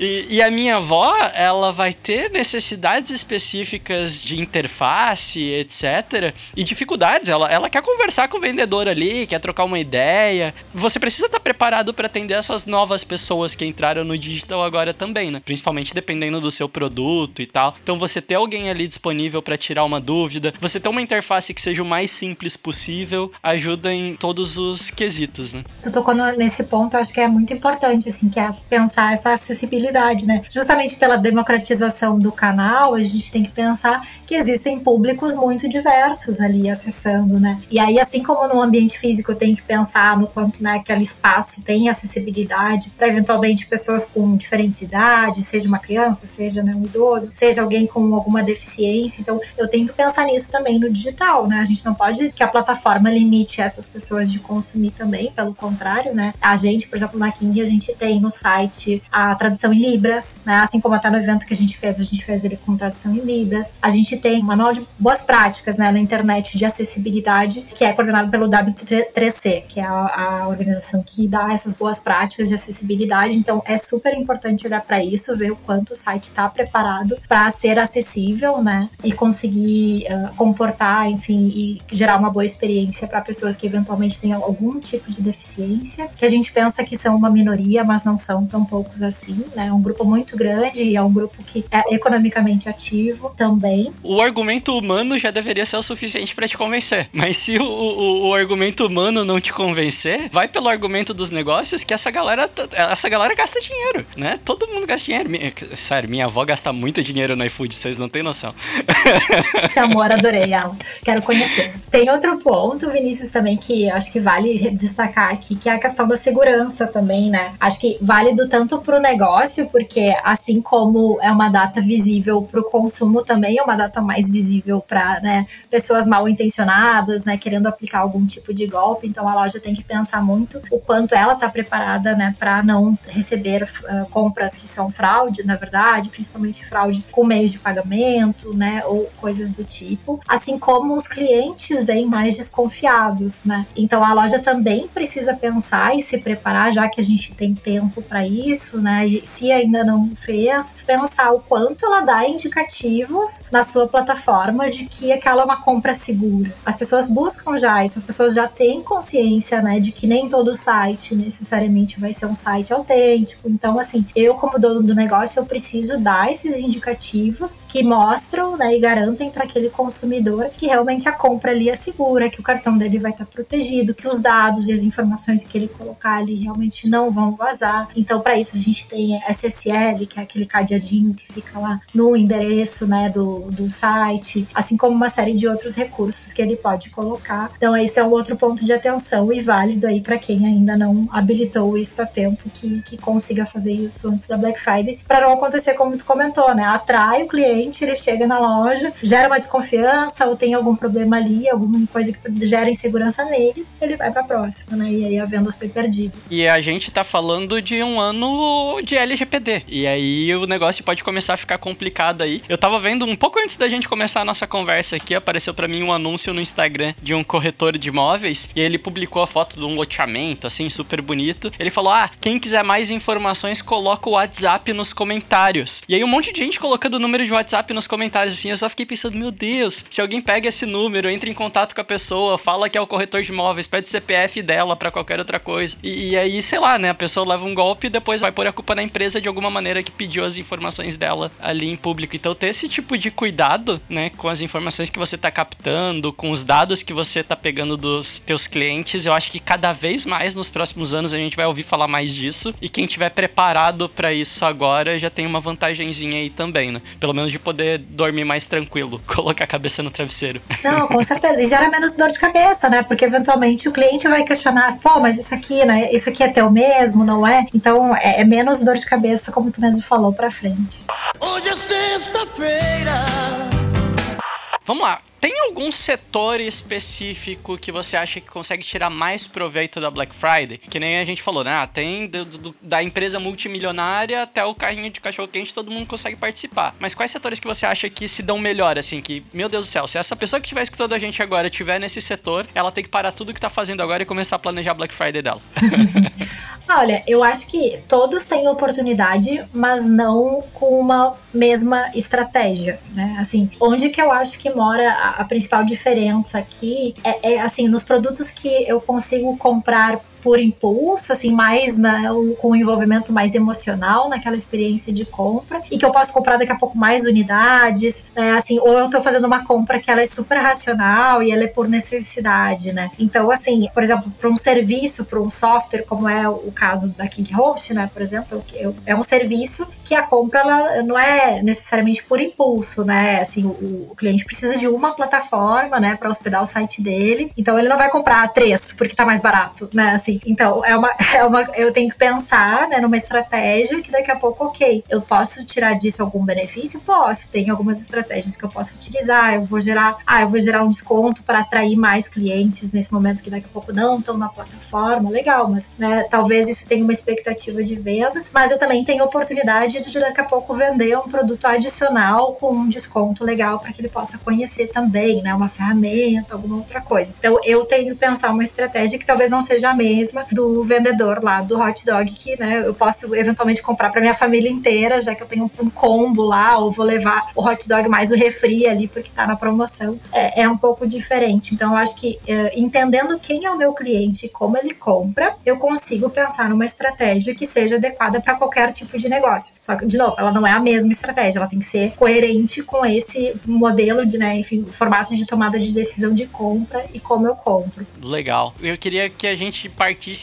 E, e, a minha avó, ela vai ter necessidades específicas de interface, etc. E dificuldades. Ela, ela quer conversar com o vendedor ali, quer trocar uma ideia. Você precisa estar preparado para atender essas novas pessoas que entraram no digital agora também, né? Principalmente dependendo do seu produto e tal. Então você ter alguém ali disponível para tirar uma dúvida, você ter uma interface que seja o mais simples possível, ajuda em todos os quesitos, né? Tocou nesse ponto, acho que é muito importante, assim, que é pensar essa acessibilidade né? Justamente pela democratização do canal, a gente tem que pensar que existem públicos muito diversos ali acessando, né? E aí, assim como no ambiente físico, tenho que pensar no quanto né, aquele espaço tem acessibilidade para eventualmente pessoas com diferentes idades, seja uma criança, seja né, um idoso, seja alguém com alguma deficiência. Então, eu tenho que pensar nisso também no digital, né? A gente não pode que a plataforma limite essas pessoas de consumir também, pelo contrário, né? A gente, por exemplo, na King, a gente tem no site a tradução em Libras, né? Assim como até no evento que a gente fez, a gente fez ele com tradução em Libras. A gente tem um manual de boas práticas, né, na internet de acessibilidade, que é coordenado pelo W3C, que é a, a organização que dá essas boas práticas de acessibilidade. Então, é super importante olhar para isso, ver o quanto o site está preparado para ser acessível, né, e conseguir uh, comportar, enfim, e gerar uma boa experiência para pessoas que eventualmente tenham algum tipo de deficiência, que a gente pensa que são uma minoria, mas não são tão poucos assim, né? É um grupo muito grande e é um grupo que é economicamente ativo também. O argumento humano já deveria ser o suficiente para te convencer, mas se o, o, o, argumento humano não te convencer, vai pelo argumento dos negócios que essa galera essa galera gasta dinheiro, né? Todo mundo gasta dinheiro. Sério, minha avó gasta muito dinheiro no iFood, vocês não têm noção. <laughs> Amor, adorei ela. Quero conhecer. Tem outro ponto, Vinícius, também que acho que vale destacar aqui, que é a questão da segurança também, né? Acho que válido tanto para o negócio, porque assim como é uma data visível para o consumo, também é uma data mais visível para né, pessoas mal intencionadas, né, querendo aplicar algum tipo de golpe. Então a loja tem que pensar muito o quanto ela está preparada, né, para não receber uh, compras que são fraudes, na verdade, principalmente fraude com meios de pagamento, né, ou coisas do tipo. Assim como os clientes vêm mais desconfiados, né. Então a loja também precisa pensar e se preparar, já que a gente tem tempo para isso, né? E se ainda não fez, pensar o quanto ela dá indicativos na sua plataforma de que aquela é uma compra segura. As pessoas buscam já isso, as pessoas já têm consciência, né, de que nem todo site necessariamente vai ser um site autêntico. Então, assim, eu como dono do negócio, eu preciso dar esses indicativos que mostram, né, e garantem para aquele consumidor que realmente a compra ali é segura, que o cartão dele vai estar tá protegido, que os dados e as informações que ele colocar ali realmente não vão vazar. Então, para isso a gente tem SSL, que é aquele cadeadinho que fica lá no endereço, né, do, do site, assim como uma série de outros recursos que ele pode colocar. Então, esse é um outro ponto de atenção e válido aí para quem ainda não habilitou isso a tempo, que, que consiga fazer isso antes da Black Friday, para não acontecer como tu comentou, né? Atrai o cliente, ele chega na loja, gera uma desconfiança ou tem algum problema ali, alguma coisa que gera insegurança nele, ele vai para a próxima, né? E aí a venda foi perdida. E a gente tá falando de um ano de LGPD. E aí o negócio pode começar a ficar complicado aí. Eu tava vendo um pouco antes da gente começar a nossa conversa aqui, apareceu para mim um anúncio no Instagram de um corretor de imóveis e ele publicou a foto de um loteamento, assim, super bonito. Ele falou: Ah, quem quiser mais informações, coloca o WhatsApp nos comentários. E aí um monte de gente colocando o número de WhatsApp nos comentários, assim. Eu só fiquei pensando: Meu Deus, se alguém pega esse número, entra em contato com a pessoa, fala que é o corretor de imóveis, pede CPF dela para qualquer outra coisa. E, e aí, sei lá, né? A pessoa leva um golpe e depois vai pôr a culpa na empresa de alguma maneira que pediu as informações dela ali em público. Então, ter esse tipo de cuidado, né, com as informações que você tá captando, com os dados que você tá pegando dos teus clientes, eu acho que cada vez mais nos próximos anos a gente vai ouvir falar mais disso. E quem tiver preparado para isso agora já tem uma vantagenzinha aí também, né? Pelo menos de poder dormir mais tranquilo, <laughs> colocar a cabeça no travesseiro. Não, com certeza. E gera menos dor de cabeça, né? Porque eventualmente o cliente vai questionar, pô, mas isso aqui, né? Isso aqui é teu mesmo, não é? Então é, é menos dor de cabeça, como tu mesmo falou, pra frente. Hoje é sexta-feira. Vamos lá. Tem algum setor específico que você acha que consegue tirar mais proveito da Black Friday? Que nem a gente falou, né? Ah, tem do, do, da empresa multimilionária até o carrinho de cachorro-quente, todo mundo consegue participar. Mas quais setores que você acha que se dão melhor, assim? Que, meu Deus do céu, se essa pessoa que estiver escutando a gente agora estiver nesse setor, ela tem que parar tudo que tá fazendo agora e começar a planejar a Black Friday dela. <laughs> Olha, eu acho que todos têm oportunidade, mas não com uma mesma estratégia, né? Assim, onde que eu acho que mora a, principal diferença aqui é, é, assim, nos produtos que eu consigo comprar por impulso, assim, mais na, com um envolvimento mais emocional naquela experiência de compra e que eu posso comprar daqui a pouco mais unidades, né? Assim, ou eu tô fazendo uma compra que ela é super racional e ela é por necessidade, né? Então, assim, por exemplo, para um serviço, para um software, como é o caso da King Host, né, por exemplo, é um serviço que a compra ela não é necessariamente por impulso, né? Assim, o, o cliente precisa de uma plataforma, né, para hospedar o site dele. Então ele não vai comprar três porque tá mais barato, né? Assim, então é uma, <laughs> é uma eu tenho que pensar, né, numa estratégia que daqui a pouco, ok, eu posso tirar disso algum benefício? Posso. Tem algumas estratégias que eu posso utilizar. Eu vou gerar, ah, eu vou gerar um desconto para atrair mais clientes nesse momento que daqui a pouco não estão na plataforma. Legal, mas né, talvez isso tenha uma expectativa de venda, mas eu também tenho oportunidade de daqui a pouco vender um produto adicional com um desconto legal para que ele possa conhecer também, né, uma ferramenta, alguma outra coisa. Então eu tenho que pensar uma estratégia que talvez não seja a mesma do vendedor lá do hot dog que, né, eu posso eventualmente comprar para minha família inteira, já que eu tenho um combo lá, ou vou levar o hot dog mais o refri ali porque tá na promoção. É, é um pouco diferente. Então eu acho que é, entendendo quem é o meu cliente e como ele compra, eu consigo pensar numa estratégia que seja adequada para qualquer tipo de negócio. Só que, de novo, ela não é a mesma estratégia, ela tem que ser coerente com esse modelo de, né, enfim, formato de tomada de decisão de compra e como eu compro. Legal. Eu queria que a gente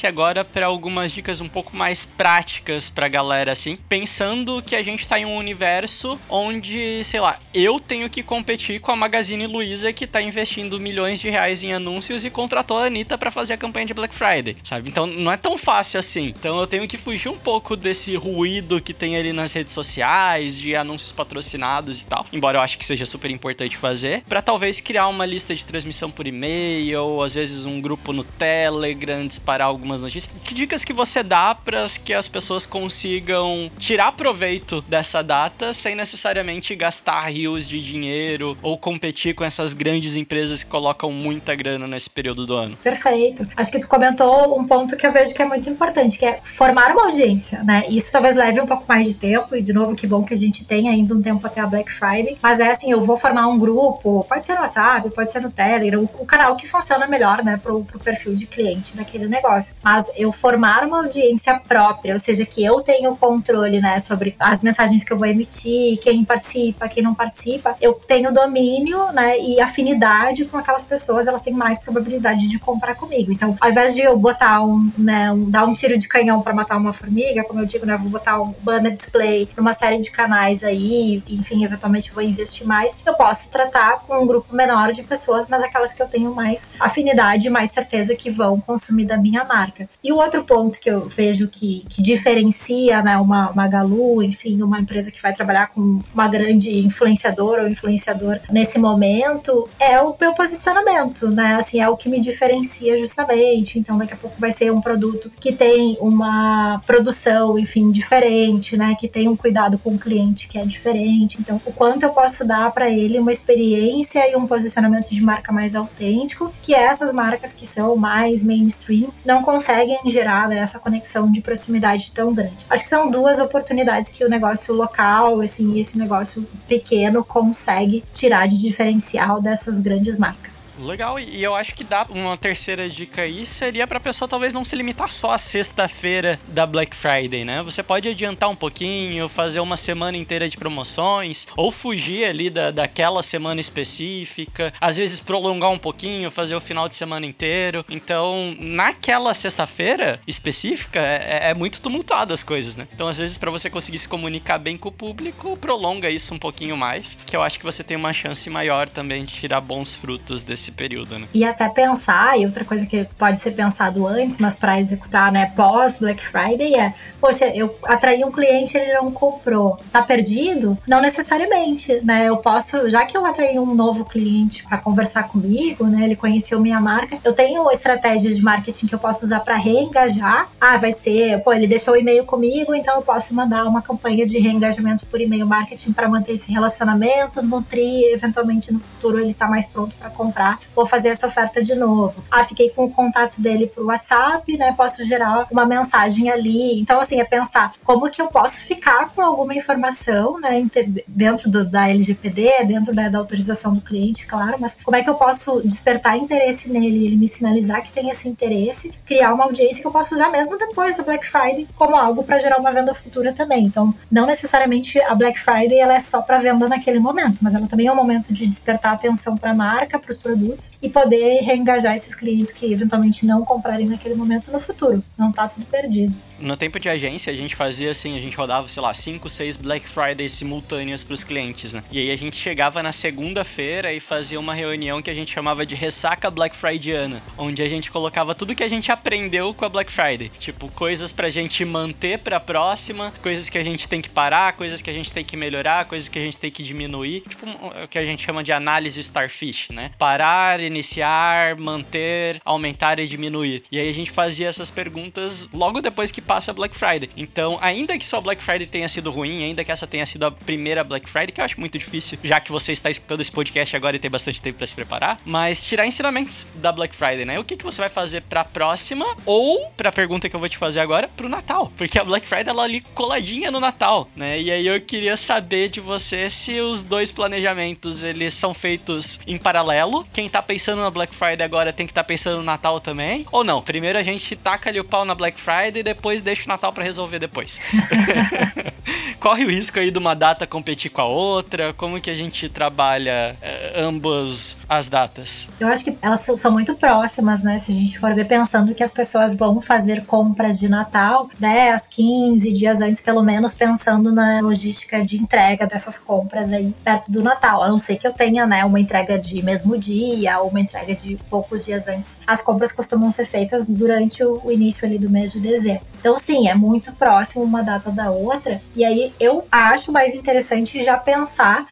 agora para algumas dicas um pouco mais práticas pra galera, assim, pensando que a gente tá em um universo onde, sei lá, eu tenho que competir com a Magazine Luiza que tá investindo milhões de reais em anúncios e contratou a Anitta para fazer a campanha de Black Friday, sabe? Então não é tão fácil assim. Então eu tenho que fugir um pouco desse ruído que tem ali nas redes sociais, de anúncios patrocinados e tal. Embora eu acho que seja super importante fazer, para talvez criar uma lista de transmissão por e-mail, ou às vezes um grupo no Telegram, algumas notícias. Que dicas que você dá para que as pessoas consigam tirar proveito dessa data sem necessariamente gastar rios de dinheiro ou competir com essas grandes empresas que colocam muita grana nesse período do ano? Perfeito. Acho que tu comentou um ponto que eu vejo que é muito importante, que é formar uma audiência, né? Isso talvez leve um pouco mais de tempo, e de novo, que bom que a gente tem ainda um tempo até a Black Friday. Mas é assim, eu vou formar um grupo, pode ser no WhatsApp, pode ser no Telegram, o, canal que funciona melhor, né, pro, pro perfil de cliente daquele negócio. Mas eu formar uma audiência própria, ou seja, que eu tenho controle, né, sobre as mensagens que eu vou emitir, quem participa, quem não participa, eu tenho domínio, né, e afinidade com aquelas pessoas, elas têm mais probabilidade de comprar comigo. Então, ao invés de eu botar um, né, um, dar um tiro de canhão para matar uma formiga, como eu digo, né, vou botar um banner display numa série de canais aí, enfim, eventualmente vou investir mais, eu posso tratar com um grupo menor de pessoas, mas aquelas que eu tenho mais afinidade, mais certeza que vão consumir da minha marca. E o outro ponto que eu vejo que, que diferencia, né, uma, uma Galu, enfim, uma empresa que vai trabalhar com uma grande influenciadora ou influenciador nesse momento, é o meu posicionamento, né, assim, é o que me diferencia justamente. Então, daqui a pouco vai ser um produto que tem uma produção, enfim, diferente, né, que tem um cuidado com o cliente que é diferente. Então, o quanto eu posso dar para ele uma experiência e um posicionamento de marca mais autêntico, que essas marcas que são mais mainstream não conseguem gerar né, essa conexão de proximidade tão grande. Acho que são duas oportunidades que o negócio local, assim, esse negócio pequeno consegue tirar de diferencial dessas grandes marcas. Legal, e eu acho que dá uma terceira dica aí seria pra pessoa talvez não se limitar só à sexta-feira da Black Friday, né? Você pode adiantar um pouquinho, fazer uma semana inteira de promoções, ou fugir ali da, daquela semana específica, às vezes prolongar um pouquinho, fazer o final de semana inteiro. Então, naquela sexta-feira específica, é, é muito tumultuado as coisas, né? Então, às vezes, para você conseguir se comunicar bem com o público, prolonga isso um pouquinho mais, que eu acho que você tem uma chance maior também de tirar bons frutos desse esse período, né? E até pensar, e outra coisa que pode ser pensado antes, mas para executar, né, pós Black Friday é, poxa, eu atraí um cliente, ele não comprou, tá perdido? Não necessariamente, né? Eu posso, já que eu atraí um novo cliente para conversar comigo, né, ele conheceu minha marca, eu tenho estratégias de marketing que eu posso usar para reengajar. Ah, vai ser, pô, ele deixou o e-mail comigo, então eu posso mandar uma campanha de reengajamento por e-mail marketing para manter esse relacionamento, nutrir, eventualmente no futuro ele tá mais pronto para comprar vou fazer essa oferta de novo. Ah, fiquei com o contato dele pro WhatsApp, né? Posso gerar uma mensagem ali. Então, assim, é pensar como que eu posso ficar com alguma informação, né? Dentro do, da LGPD, dentro da, da autorização do cliente, claro, mas como é que eu posso despertar interesse nele, ele me sinalizar que tem esse interesse, criar uma audiência que eu posso usar mesmo depois da Black Friday como algo para gerar uma venda futura também. Então, não necessariamente a Black Friday ela é só para venda naquele momento, mas ela também é um momento de despertar atenção para a marca, para os produtos e poder reengajar esses clientes que eventualmente não comprarem naquele momento no futuro. Não tá tudo perdido. No tempo de agência, a gente fazia assim, a gente rodava, sei lá, 5, 6 Black Fridays simultâneas para os clientes, né? E aí a gente chegava na segunda-feira e fazia uma reunião que a gente chamava de ressaca Black Fridayana, onde a gente colocava tudo que a gente aprendeu com a Black Friday, tipo coisas pra gente manter pra próxima, coisas que a gente tem que parar, coisas que a gente tem que melhorar, coisas que a gente tem que diminuir, tipo o que a gente chama de análise Starfish, né? Parar, iniciar, manter, aumentar e diminuir. E aí a gente fazia essas perguntas logo depois que passa a Black Friday. Então, ainda que sua Black Friday tenha sido ruim, ainda que essa tenha sido a primeira Black Friday, que eu acho muito difícil, já que você está escutando esse podcast agora e tem bastante tempo para se preparar, mas tirar ensinamentos da Black Friday, né? O que, que você vai fazer pra próxima ou, pra pergunta que eu vou te fazer agora, pro Natal. Porque a Black Friday ela ali coladinha no Natal, né? E aí eu queria saber de você se os dois planejamentos eles são feitos em paralelo. Quem tá pensando na Black Friday agora tem que estar tá pensando no Natal também. Ou não? Primeiro a gente taca ali o pau na Black Friday e depois depois deixa o Natal para resolver depois. <laughs> Corre o risco aí de uma data competir com a outra? Como que a gente trabalha é, ambas as datas? Eu acho que elas são muito próximas, né? Se a gente for ver pensando que as pessoas vão fazer compras de Natal 10, 15 dias antes, pelo menos, pensando na logística de entrega dessas compras aí perto do Natal. A não ser que eu tenha, né, uma entrega de mesmo dia ou uma entrega de poucos dias antes. As compras costumam ser feitas durante o início ali do mês de dezembro. Então, sim, é muito próximo uma data da outra. E aí eu acho mais interessante já pensar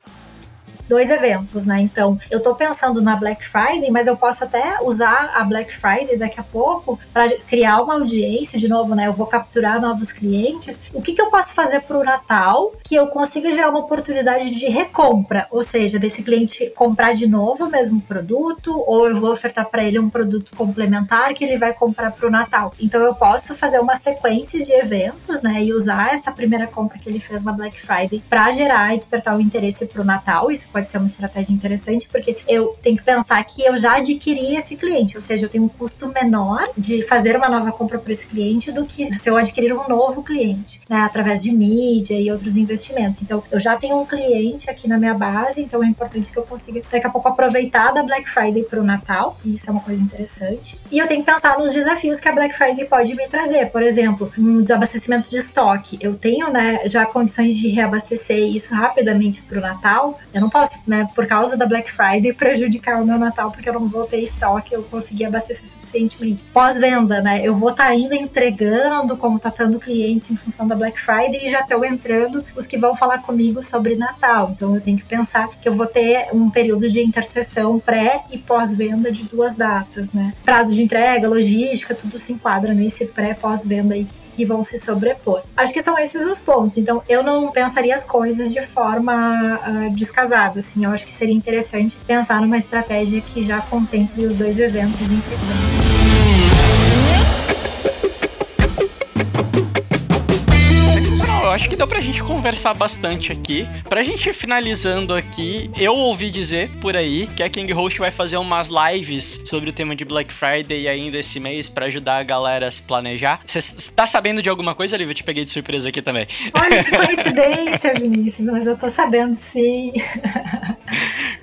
dois eventos, né? Então, eu tô pensando na Black Friday, mas eu posso até usar a Black Friday daqui a pouco para criar uma audiência de novo, né? Eu vou capturar novos clientes. O que, que eu posso fazer para o Natal que eu consiga gerar uma oportunidade de recompra, ou seja, desse cliente comprar de novo o mesmo produto, ou eu vou ofertar para ele um produto complementar que ele vai comprar para o Natal. Então, eu posso fazer uma sequência de eventos, né? E usar essa primeira compra que ele fez na Black Friday para gerar e despertar o interesse para o Natal. Isso pode ser uma estratégia interessante, porque eu tenho que pensar que eu já adquiri esse cliente, ou seja, eu tenho um custo menor de fazer uma nova compra para esse cliente do que se eu adquirir um novo cliente, né, através de mídia e outros investimentos. Então, eu já tenho um cliente aqui na minha base, então é importante que eu consiga daqui a pouco aproveitar da Black Friday para o Natal, isso é uma coisa interessante. E eu tenho que pensar nos desafios que a Black Friday pode me trazer, por exemplo, um desabastecimento de estoque. Eu tenho, né, já condições de reabastecer isso rapidamente para o Natal. Eu não posso posso, né, por causa da Black Friday, <laughs> prejudicar o meu Natal, porque eu não vou ter estoque, eu consegui abastecer suficientemente. Pós-venda, né, eu vou estar tá ainda entregando, contatando clientes em função da Black Friday e já estão entrando os que vão falar comigo sobre Natal. Então eu tenho que pensar que eu vou ter um período de interseção pré e pós-venda de duas datas, né? Prazo de entrega, logística, tudo se enquadra nesse pré-pós-venda aí que vão se sobrepor. Acho que são esses os pontos. Então eu não pensaria as coisas de forma uh, descasada assim, eu acho que seria interessante pensar numa estratégia que já contemple os dois eventos em sequência. Acho que deu pra gente conversar bastante aqui. Pra gente finalizando aqui, eu ouvi dizer por aí que a King Host vai fazer umas lives sobre o tema de Black Friday ainda esse mês para ajudar a galera a se planejar. Você tá sabendo de alguma coisa, Lívia? Eu te peguei de surpresa aqui também. Olha que coincidência, Vinícius, mas eu tô sabendo sim. <laughs>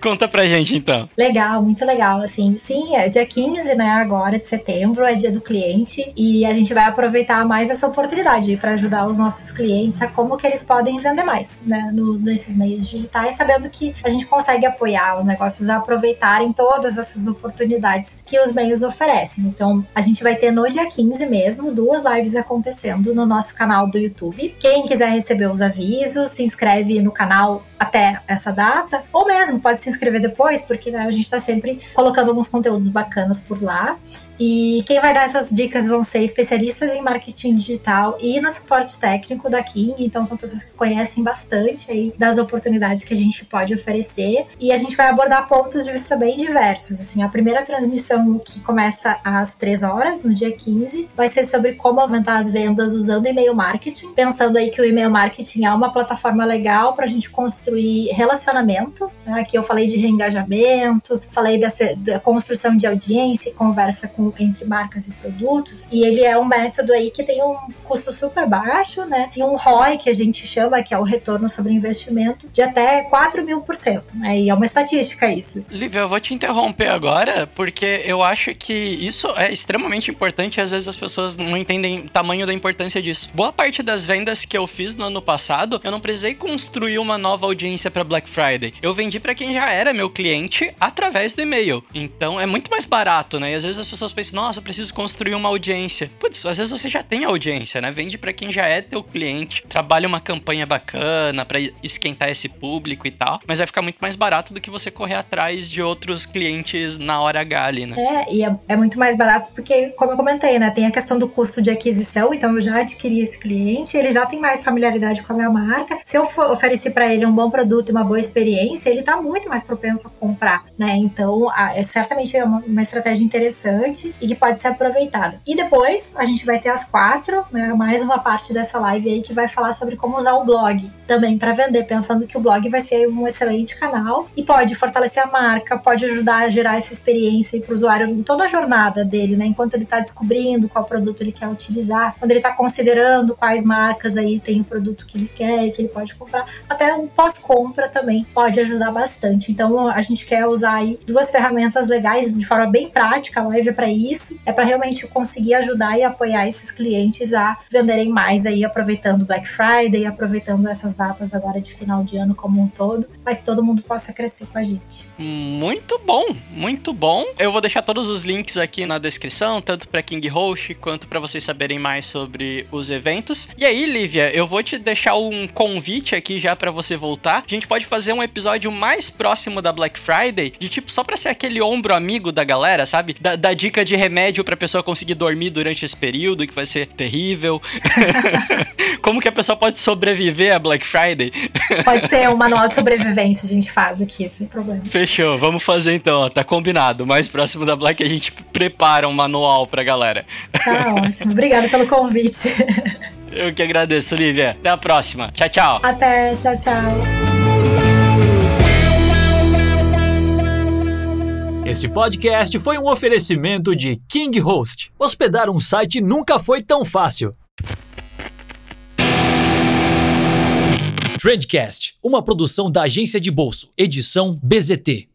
Conta pra gente então. Legal, muito legal. Assim, sim, é dia 15, né? Agora de setembro, é dia do cliente. E a gente vai aproveitar mais essa oportunidade para ajudar os nossos clientes a como que eles podem vender mais, né? No, nesses meios digitais, sabendo que a gente consegue apoiar os negócios a aproveitarem todas essas oportunidades que os meios oferecem. Então, a gente vai ter no dia 15 mesmo duas lives acontecendo no nosso canal do YouTube. Quem quiser receber os avisos, se inscreve no canal até essa data, ou mesmo pode se inscrever depois, porque né, a gente está sempre colocando alguns conteúdos bacanas por lá. E quem vai dar essas dicas vão ser especialistas em marketing digital e no suporte técnico da King. Então são pessoas que conhecem bastante aí das oportunidades que a gente pode oferecer. E a gente vai abordar pontos de vista bem diversos. Assim, a primeira transmissão que começa às 3 horas, no dia 15, vai ser sobre como aumentar as vendas usando e-mail marketing. Pensando aí que o e-mail marketing é uma plataforma legal para a gente construir relacionamento. Né? Aqui eu falei de reengajamento, falei dessa da construção de audiência e conversa com, entre marcas e produtos. E ele é um método aí que tem um custo super baixo, né? E um ROI que a gente chama, que é o retorno sobre investimento, de até 4 mil por cento, né? E é uma estatística isso. Lívia, eu vou te interromper agora, porque eu acho que isso é extremamente importante e às vezes as pessoas não entendem o tamanho da importância disso. Boa parte das vendas que eu fiz no ano passado, eu não precisei construir uma nova audiência para Black Friday. Eu vendi para quem já era meu cliente através do e-mail. Então é muito mais barato, né? E às vezes as pessoas pensam, nossa, preciso construir uma audiência. Putz, às vezes você já tem audiência, né? Vende para quem já é teu cliente, trabalha uma campanha bacana para esquentar esse público e tal, mas vai ficar muito mais barato do que você correr atrás de outros clientes na hora H ali, né? É, e é, é muito mais barato porque, como eu comentei, né? Tem a questão do custo de aquisição, então eu já adquiri esse cliente, ele já tem mais familiaridade com a minha marca. Se eu oferecer para ele um bom produto e uma boa experiência, ele tá muito mais propenso a comprar, né? Então, é certamente é uma, uma estratégia interessante e que pode ser aproveitada. E depois, a gente vai ter as quatro, né? Mais uma parte dessa live aí que vai falar sobre como usar o blog também para vender, pensando que o blog vai ser um excelente canal e pode fortalecer a marca, pode ajudar a gerar essa experiência para o usuário em toda a jornada dele, né? Enquanto ele está descobrindo qual produto ele quer utilizar, quando ele está considerando quais marcas aí tem o produto que ele quer e que ele pode comprar, até o pós-compra também pode ajudar bastante. Então a gente quer usar aí duas ferramentas legais de forma bem prática, a live é para isso, é para realmente conseguir ajudar e apoiar esses clientes a venderem mais aí aproveitando Black Friday, aproveitando essas datas agora de final de ano como um todo, para que todo mundo possa crescer com a gente. Muito bom, muito bom. Eu vou deixar todos os links aqui na descrição, tanto para King Host quanto para vocês saberem mais sobre os eventos. E aí, Lívia, eu vou te deixar um convite aqui já para você voltar. A gente pode fazer um episódio mais próximo da Black Friday, de tipo só para ser aquele ombro amigo da galera, sabe? Da, da dica de remédio para pessoa conseguir dormir durante esse período, que vai ser terrível. <laughs> Como que a pessoa pode sobreviver a Black Friday? Pode ser um manual de <laughs> sobrevivência, a gente faz aqui, sem problema. Fechou, vamos fazer então, ó, tá combinado. Mais próximo da Black a gente prepara um manual pra galera. Tá ótimo, obrigada pelo convite. Eu que agradeço, Lívia. Até a próxima. Tchau, tchau. Até, tchau, tchau. Este podcast foi um oferecimento de King Host. Hospedar um site nunca foi tão fácil. Trendcast, uma produção da agência de bolso, edição BZT.